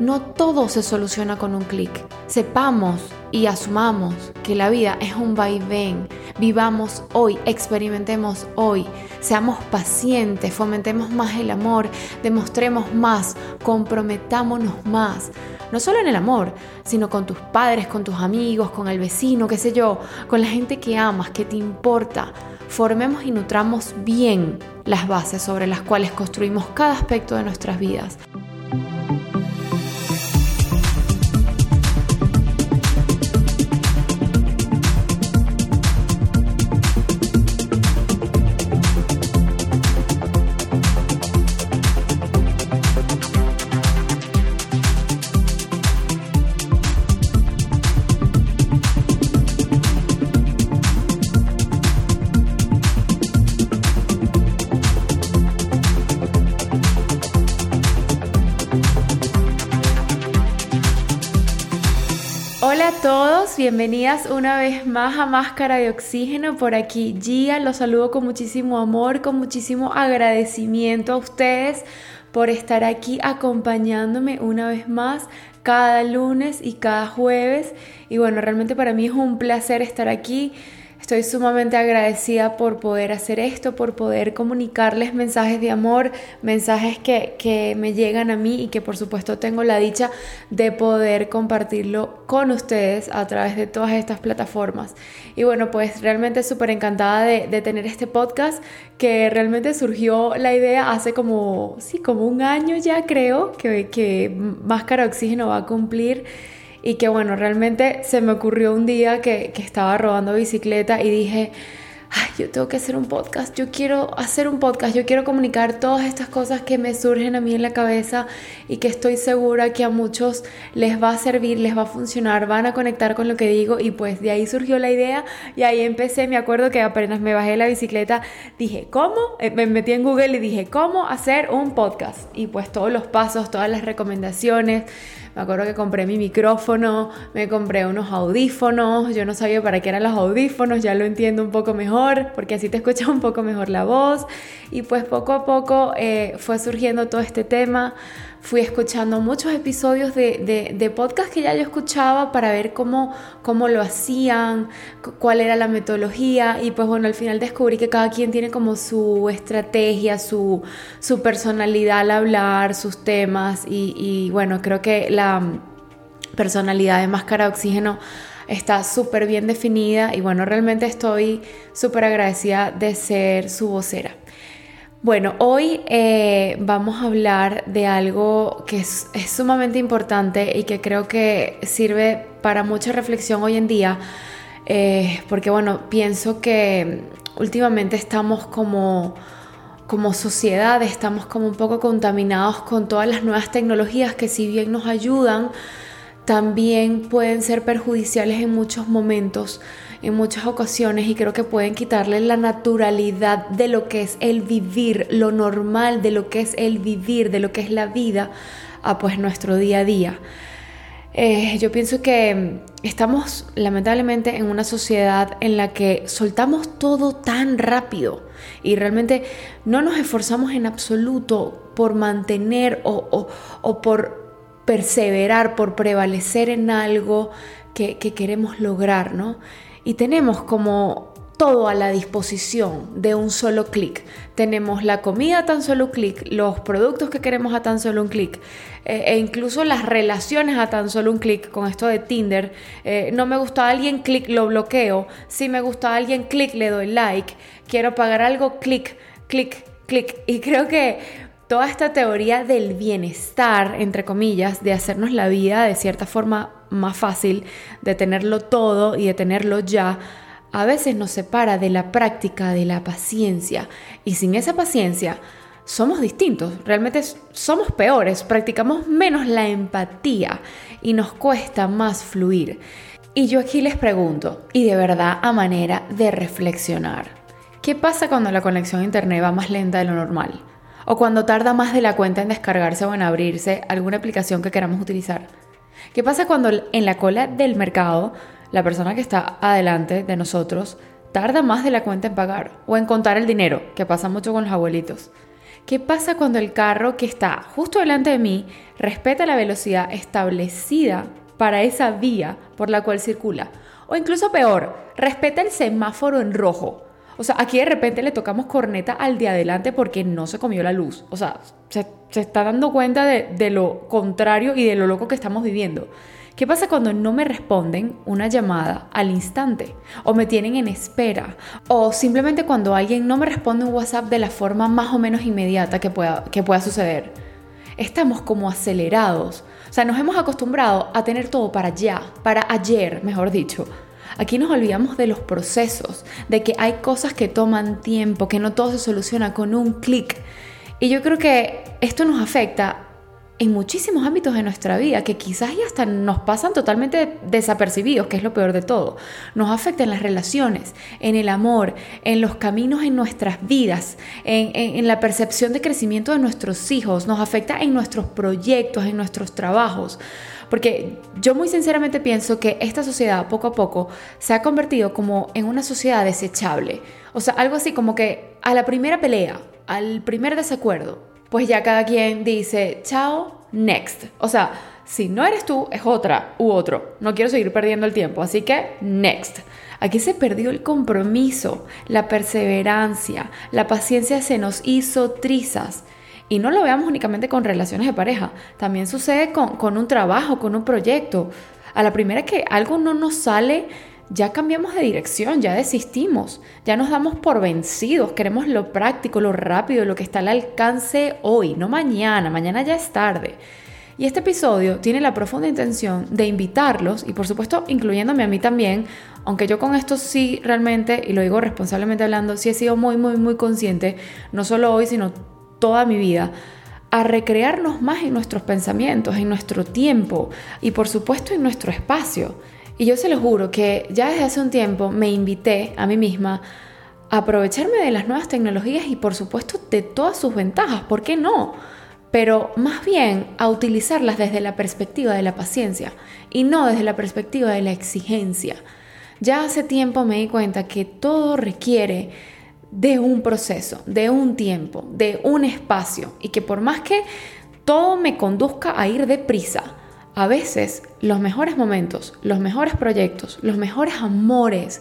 no todo se soluciona con un clic. Sepamos y asumamos que la vida es un vaivén. Vivamos hoy, experimentemos hoy, seamos pacientes, fomentemos más el amor, demostremos más, comprometámonos más. No solo en el amor, sino con tus padres, con tus amigos, con el vecino, qué sé yo, con la gente que amas, que te importa. Formemos y nutramos bien las bases sobre las cuales construimos cada aspecto de nuestras vidas. Bienvenidas una vez más a Máscara de Oxígeno. Por aquí Gia, los saludo con muchísimo amor, con muchísimo agradecimiento a ustedes por estar aquí acompañándome una vez más cada lunes y cada jueves. Y bueno, realmente para mí es un placer estar aquí Estoy sumamente agradecida por poder hacer esto, por poder comunicarles mensajes de amor, mensajes que, que, me llegan a mí y que por supuesto tengo la dicha de poder compartirlo con ustedes a través de todas estas plataformas. Y bueno, pues realmente súper encantada de, tener este podcast que realmente surgió la idea hace como, sí, como un año ya creo que, que Máscara Oxígeno va a cumplir y que bueno, realmente se me ocurrió un día que, que estaba rodando bicicleta y dije, ay, yo tengo que hacer un podcast, yo quiero hacer un podcast, yo quiero comunicar todas estas cosas que me surgen a mí en la cabeza y que estoy segura que a muchos les va a servir, les va a funcionar, van a conectar con lo que digo y pues de ahí surgió la idea y ahí empecé, me acuerdo que apenas me bajé la bicicleta, dije, ¿cómo? Eh, me metí en Google y dije, ¿cómo hacer un podcast? Y pues todos los pasos, todas las recomendaciones, me acuerdo que compré mi micrófono, me compré unos audífonos, yo no sabía para qué eran los audífonos, ya lo entiendo un poco mejor, porque así te escuchas un poco mejor la voz. Y pues poco a poco eh, fue surgiendo todo este tema fui escuchando muchos episodios de, de, podcast que ya yo escuchaba para ver cómo, cómo lo hacían, cuál era la metodología. Y pues bueno, al final descubrí que cada quien tiene como su estrategia, su, su personalidad al hablar, sus temas. Y, y bueno, creo que la personalidad de Máscara de Oxígeno está súper bien definida. Y bueno, realmente estoy súper agradecida de ser su vocera. Bueno, hoy eh, vamos a hablar de algo que es, sumamente importante y que creo que sirve para mucha reflexión hoy en día, eh, porque bueno, pienso que últimamente estamos como, como sociedad, estamos como un poco contaminados con todas las nuevas tecnologías que si bien nos ayudan, también pueden ser perjudiciales en muchos momentos en muchas ocasiones y creo que pueden quitarle la naturalidad de lo que es el vivir, lo normal de lo que es el vivir, de lo que es la vida a pues nuestro día a día. Eh, yo pienso que estamos lamentablemente en una sociedad en la que soltamos todo tan rápido y realmente no nos esforzamos en absoluto por mantener o, o, por perseverar, por prevalecer en algo que queremos lograr, ¿no? Y tenemos como todo a la disposición de un solo clic. Tenemos la comida a tan solo un clic, los productos que queremos a tan solo un clic eh, e incluso las relaciones a tan solo un clic con esto de Tinder. Eh, no me gusta a alguien, clic, lo bloqueo. Si me gusta a alguien, clic, le doy like. Quiero pagar algo, clic, clic, clic. Y creo que toda esta teoría del bienestar, entre comillas, de hacernos la vida de cierta forma más fácil de tenerlo todo y de tenerlo ya, a veces nos separa de la práctica de la paciencia. Y sin esa paciencia, somos distintos, realmente somos peores, practicamos menos la empatía y nos cuesta más fluir. Y yo aquí les pregunto, y de verdad a manera de reflexionar, ¿qué pasa cuando la conexión a internet va más lenta de lo normal? O cuando tarda más de la cuenta en descargarse o en abrirse alguna aplicación que queramos utilizar. ¿Qué pasa cuando en la cola del mercado la persona que está adelante de nosotros tarda más de la cuenta en pagar o en contar el dinero, que pasa mucho con los abuelitos? ¿Qué pasa cuando el carro que está justo delante de mí respeta la velocidad establecida para esa vía por la cual circula? O incluso peor, respeta el semáforo en rojo. O sea, aquí de repente le tocamos corneta al de adelante porque no se comió la luz. O sea, se, está dando cuenta de, de lo contrario y de lo loco que estamos viviendo. ¿Qué pasa cuando no me responden una llamada al instante? O me tienen en espera. O simplemente cuando alguien no me responde un WhatsApp de la forma más o menos inmediata que pueda, que pueda suceder. Estamos como acelerados. O sea, nos hemos acostumbrado a tener todo para ya, para ayer, mejor dicho. Aquí nos olvidamos de los procesos, de que hay cosas que toman tiempo, que no todo se soluciona con un clic. Y yo creo que esto nos afecta en muchísimos ámbitos de nuestra vida que quizás ya hasta nos pasan totalmente desapercibidos, que es lo peor de todo. Nos afecta en las relaciones, en el amor, en los caminos en nuestras vidas, en, la percepción de crecimiento de nuestros hijos, nos afecta en nuestros proyectos, en nuestros trabajos. Porque yo muy sinceramente pienso que esta sociedad poco a poco se ha convertido como en una sociedad desechable. O sea, algo así como que a la primera pelea, al primer desacuerdo, pues ya cada quien dice, chao, next. O sea, si no eres tú, es otra u otro. No quiero seguir perdiendo el tiempo, así que next. Aquí se perdió el compromiso, la perseverancia, la paciencia se nos hizo trizas. Y no lo veamos únicamente con relaciones de pareja, también sucede con, con un trabajo, con un proyecto. A la primera que algo no nos sale, ya cambiamos de dirección, ya desistimos, ya nos damos por vencidos, queremos lo práctico, lo rápido, lo que está al alcance hoy, no mañana, mañana ya es tarde. Y este episodio tiene la profunda intención de invitarlos, y por supuesto incluyéndome a mí también, aunque yo con esto sí realmente, y lo digo responsablemente hablando, sí he sido muy, muy, muy consciente, no solo hoy, sino toda mi vida, a recrearnos más en nuestros pensamientos, en nuestro tiempo y por supuesto en nuestro espacio. Y yo se lo juro que ya desde hace un tiempo me invité a mí misma a aprovecharme de las nuevas tecnologías y por supuesto de todas sus ventajas, ¿por qué no? Pero más bien a utilizarlas desde la perspectiva de la paciencia y no desde la perspectiva de la exigencia. Ya hace tiempo me di cuenta que todo requiere de un proceso, de un tiempo, de un espacio y que por más que todo me conduzca a ir deprisa, a veces los mejores momentos, los mejores proyectos, los mejores amores,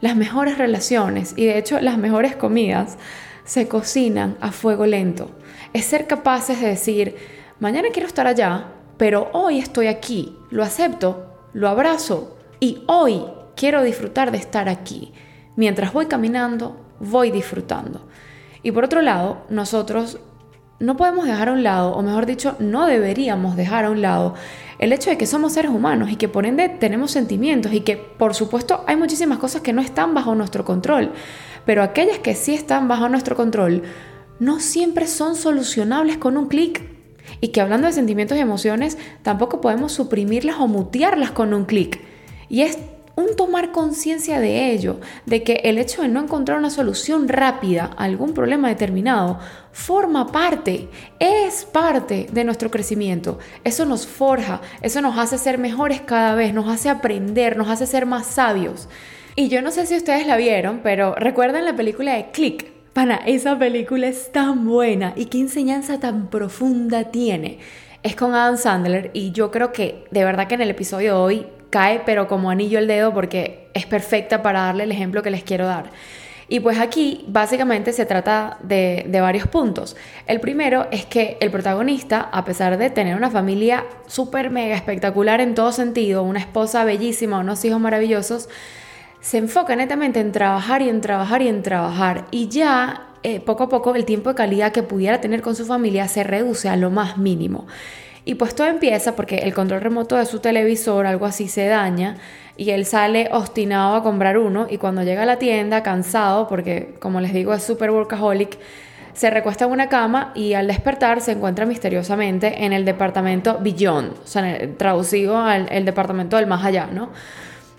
las mejores relaciones y de hecho las mejores comidas se cocinan a fuego lento. Es ser capaces de decir, mañana quiero estar allá, pero hoy estoy aquí, lo acepto, lo abrazo y hoy quiero disfrutar de estar aquí. Mientras voy caminando, voy disfrutando. Y por otro lado, nosotros no podemos dejar a un lado, o mejor dicho, no deberíamos dejar a un lado el hecho de que somos seres humanos y que por ende tenemos sentimientos y que por supuesto hay muchísimas cosas que no están bajo nuestro control, pero aquellas que sí están bajo nuestro control no siempre son solucionables con un clic. Y que hablando de sentimientos y emociones, tampoco podemos suprimirlas o mutearlas con un clic. Y es un tomar conciencia de ello, de que el hecho de no encontrar una solución rápida a algún problema determinado forma parte, es parte de nuestro crecimiento. Eso nos forja, eso nos hace ser mejores cada vez, nos hace aprender, nos hace ser más sabios. Y yo no sé si ustedes la vieron, pero recuerden la película de Click. Pana, esa película es tan buena y qué enseñanza tan profunda tiene. Es con Adam Sandler y yo creo que de verdad que en el episodio de hoy cae pero como anillo el dedo porque es perfecta para darle el ejemplo que les quiero dar. Y pues aquí básicamente se trata de, varios puntos. El primero es que el protagonista, a pesar de tener una familia súper mega espectacular en todo sentido, una esposa bellísima, unos hijos maravillosos, se enfoca netamente en trabajar y en trabajar y en trabajar. Y ya eh, poco a poco el tiempo de calidad que pudiera tener con su familia se reduce a lo más mínimo. Y pues todo empieza porque el control remoto de su televisor, algo así, se daña y él sale obstinado a comprar uno y cuando llega a la tienda, cansado, porque como les digo es super workaholic, se recuesta en una cama y al despertar se encuentra misteriosamente en el departamento Beyond, o sea, traducido al el departamento del más allá, ¿no?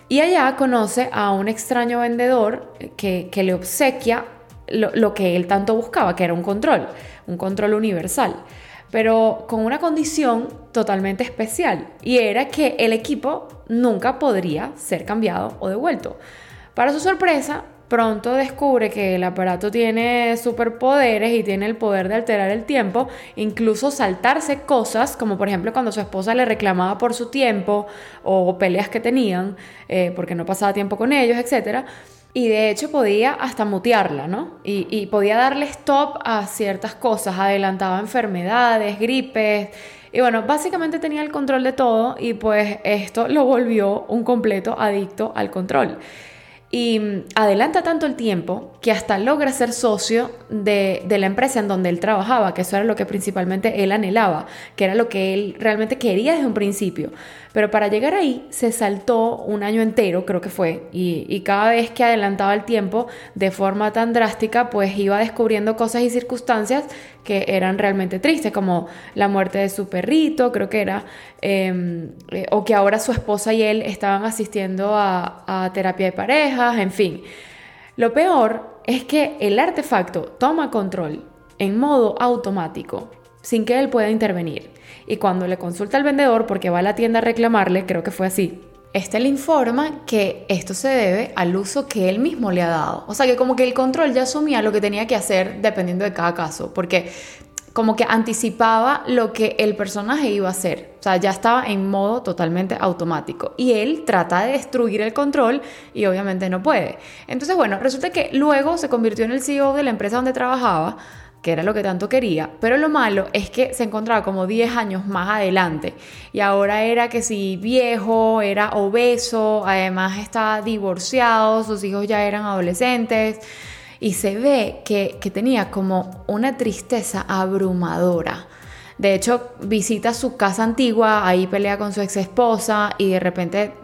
Y allá conoce a un extraño vendedor que, le obsequia lo que él tanto buscaba, que era un control, un control universal pero con una condición totalmente especial, y era que el equipo nunca podría ser cambiado o devuelto. Para su sorpresa, pronto descubre que el aparato tiene superpoderes y tiene el poder de alterar el tiempo, incluso saltarse cosas, como por ejemplo cuando su esposa le reclamaba por su tiempo o peleas que tenían, eh, porque no pasaba tiempo con ellos, etc. Y de hecho podía hasta mutearla, ¿no? Y, podía darle stop a ciertas cosas, adelantaba enfermedades, gripes, y bueno, básicamente tenía el control de todo y pues esto lo volvió un completo adicto al control. Y adelanta tanto el tiempo que hasta logra ser socio de, la empresa en donde él trabajaba, que eso era lo que principalmente él anhelaba, que era lo que él realmente quería desde un principio. Pero para llegar ahí se saltó un año entero, creo que fue, y, cada vez que adelantaba el tiempo de forma tan drástica, pues iba descubriendo cosas y circunstancias que eran realmente tristes, como la muerte de su perrito, creo que era, em, eh, o que ahora su esposa y él estaban asistiendo a, a terapia de parejas, en fin. Lo peor es que el artefacto toma control en modo automático, sin que él pueda intervenir y cuando le consulta al vendedor porque va a la tienda a reclamarle, creo que fue así, este le informa que esto se debe al uso que él mismo le ha dado. O sea que como que el control ya asumía lo que tenía que hacer dependiendo de cada caso, porque como que anticipaba lo que el personaje iba a hacer. O sea, ya estaba en modo totalmente automático. Y él trata de destruir el control y obviamente no puede. Entonces, bueno, resulta que luego se convirtió en el CEO de la empresa donde trabajaba que era lo que tanto quería, pero lo malo es que se encontraba como 10 años más adelante y ahora era que si viejo, era obeso, además estaba divorciado, sus hijos ya eran adolescentes y se ve que, que tenía como una tristeza abrumadora. De hecho, visita su casa antigua, ahí pelea con su ex esposa y de repente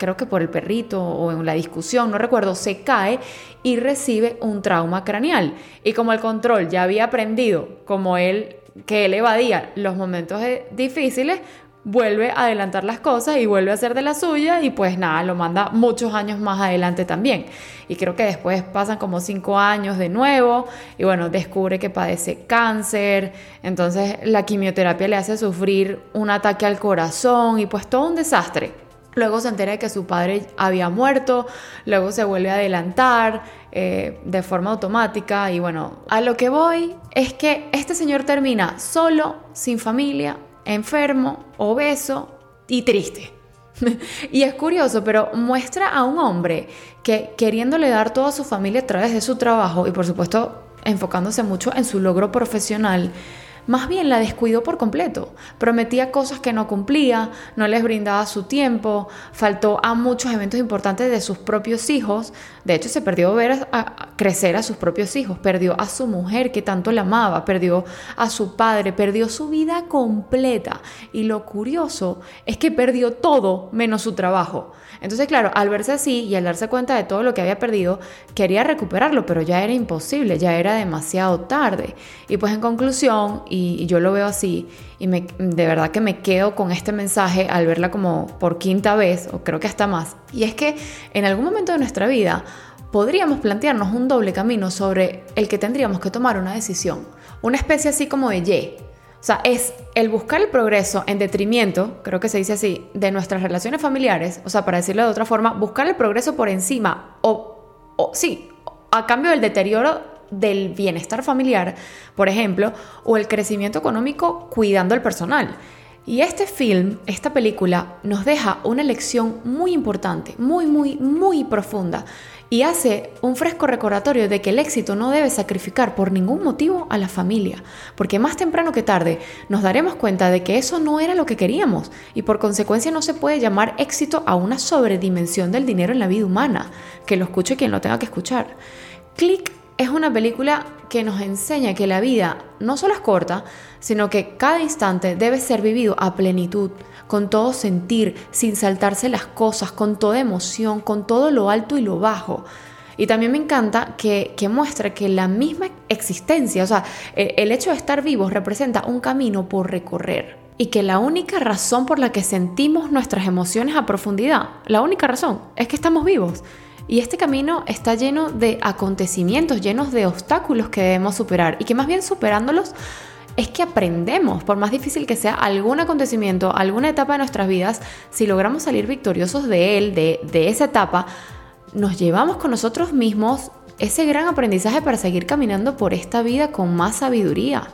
creo que por el perrito o en la discusión, no recuerdo, se cae y recibe un trauma craneal. Y como el control ya había aprendido, como él, que él evadía los momentos difíciles, vuelve a adelantar las cosas y vuelve a hacer de la suya y pues nada, lo manda muchos años más adelante también. Y creo que después pasan como cinco años de nuevo y bueno, descubre que padece cáncer, entonces la quimioterapia le hace sufrir un ataque al corazón y pues todo un desastre. Luego se entera de que su padre había muerto, luego se vuelve a adelantar eh, de forma automática y bueno, a lo que voy es que este señor termina solo, sin familia, enfermo, obeso y triste. y es curioso, pero muestra a un hombre que queriéndole dar toda su familia a través de su trabajo y por supuesto enfocándose mucho en su logro profesional, más bien la descuidó por completo. Prometía cosas que no cumplía, no les brindaba su tiempo, faltó a muchos eventos importantes de sus propios hijos. De hecho, se perdió ver a, crecer a sus propios hijos, perdió a su mujer que tanto la amaba, perdió a su padre, perdió su vida completa. Y lo curioso es que perdió todo menos su trabajo. Entonces, claro, al verse así y al darse cuenta de todo lo que había perdido, quería recuperarlo, pero ya era imposible, ya era demasiado tarde. Y pues en conclusión, y, yo lo veo así, y me, de verdad que me quedo con este mensaje al verla como por quinta vez, o creo que hasta más, y es que en algún momento de nuestra vida podríamos plantearnos un doble camino sobre el que tendríamos que tomar una decisión, una especie así como de Y, o sea, es el buscar el progreso en detrimento, creo que se dice así, de nuestras relaciones familiares, o sea, para decirlo de otra forma, buscar el progreso por encima o, o sí, a cambio del deterioro del bienestar familiar, por ejemplo, o el crecimiento económico cuidando el personal. Y este film, esta película, nos deja una lección muy importante, muy, muy, muy profunda y hace un fresco recordatorio de que el éxito no debe sacrificar por ningún motivo a la familia, porque más temprano que tarde nos daremos cuenta de que eso no era lo que queríamos y por consecuencia no se puede llamar éxito a una sobredimensión del dinero en la vida humana, que lo escuche quien lo tenga que escuchar. Click es una película que nos enseña que la vida no solo es corta, sino que cada instante debe ser vivido a plenitud, con todo sentir, sin saltarse las cosas, con toda emoción, con todo lo alto y lo bajo. Y también me encanta que, que muestra que la misma existencia, o sea, el, el hecho de estar vivos representa un camino por recorrer. Y que la única razón por la que sentimos nuestras emociones a profundidad, la única razón, es que estamos vivos. Y este camino está lleno de acontecimientos, llenos de obstáculos que debemos superar y que más bien superándolos es que aprendemos, por más difícil que sea algún acontecimiento, alguna etapa de nuestras vidas, si logramos salir victoriosos de él, de, esa etapa, nos llevamos con nosotros mismos ese gran aprendizaje para seguir caminando por esta vida con más sabiduría.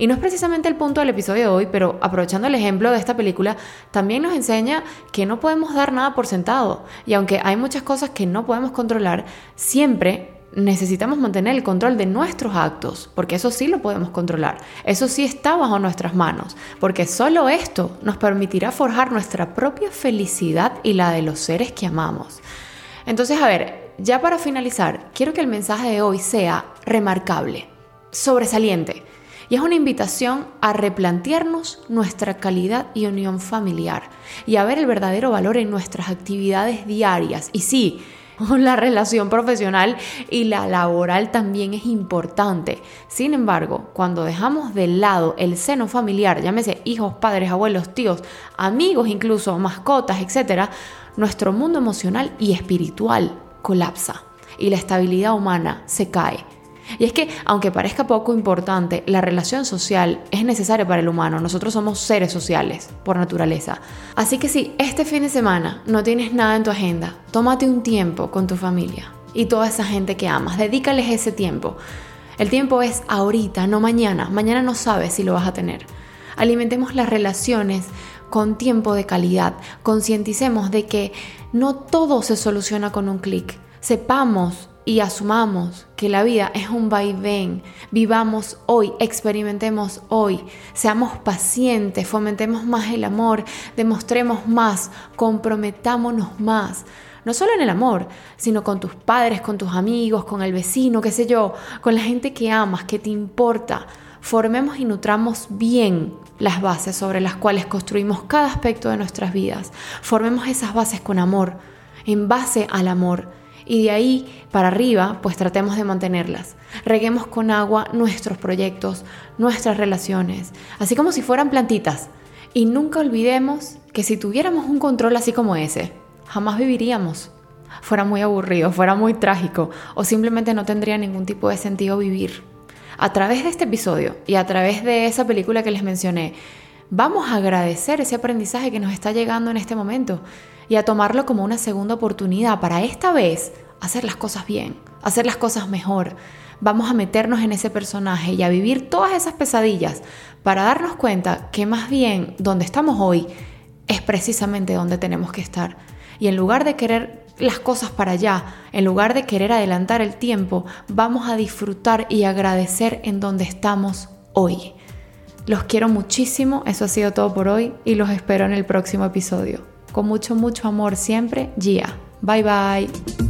Y no es precisamente el punto del episodio de hoy, pero aprovechando el ejemplo de esta película, también nos enseña que no podemos dar nada por sentado. Y aunque hay muchas cosas que no podemos controlar, siempre necesitamos mantener el control de nuestros actos, porque eso sí lo podemos controlar, eso sí está bajo nuestras manos, porque solo esto nos permitirá forjar nuestra propia felicidad y la de los seres que amamos. Entonces, a ver, ya para finalizar, quiero que el mensaje de hoy sea remarcable, sobresaliente, y es una invitación a replantearnos nuestra calidad y unión familiar y a ver el verdadero valor en nuestras actividades diarias. Y sí, la relación profesional y la laboral también es importante. Sin embargo, cuando dejamos de lado el seno familiar, llámese hijos, padres, abuelos, tíos, amigos incluso, mascotas, etc., nuestro mundo emocional y espiritual colapsa y la estabilidad humana se cae. Y es que, aunque parezca poco importante, la relación social es necesaria para el humano. Nosotros somos seres sociales por naturaleza. Así que si este fin de semana no tienes nada en tu agenda, tómate un tiempo con tu familia y toda esa gente que amas. Dedícales ese tiempo. El tiempo es ahorita, no mañana. Mañana no sabes si lo vas a tener. Alimentemos las relaciones con tiempo de calidad. Concienticemos de que no todo se soluciona con un clic. Sepamos y asumamos que la vida es un vaivén. Vivamos hoy, experimentemos hoy, seamos pacientes, fomentemos más el amor, demostremos más, comprometámonos más. No solo en el amor, sino con tus padres, con tus amigos, con el vecino, qué sé yo, con la gente que amas, que te importa. Formemos y nutramos bien las bases sobre las cuales construimos cada aspecto de nuestras vidas. Formemos esas bases con amor, en base al amor y de ahí para arriba pues tratemos de mantenerlas. Reguemos con agua nuestros proyectos, nuestras relaciones, así como si fueran plantitas. Y nunca olvidemos que si tuviéramos un control así como ese, jamás viviríamos. Fuera muy aburrido, fuera muy trágico o simplemente no tendría ningún tipo de sentido vivir. A través de este episodio y a través de esa película que les mencioné, vamos a agradecer ese aprendizaje que nos está llegando en este momento y a tomarlo como una segunda oportunidad para esta vez hacer las cosas bien, hacer las cosas mejor. Vamos a meternos en ese personaje y a vivir todas esas pesadillas para darnos cuenta que más bien donde estamos hoy es precisamente donde tenemos que estar. Y en lugar de querer las cosas para allá, en lugar de querer adelantar el tiempo, vamos a disfrutar y agradecer en donde estamos hoy. Los quiero muchísimo, eso ha sido todo por hoy y los espero en el próximo episodio. Con mucho, mucho amor siempre, Gia. Bye bye.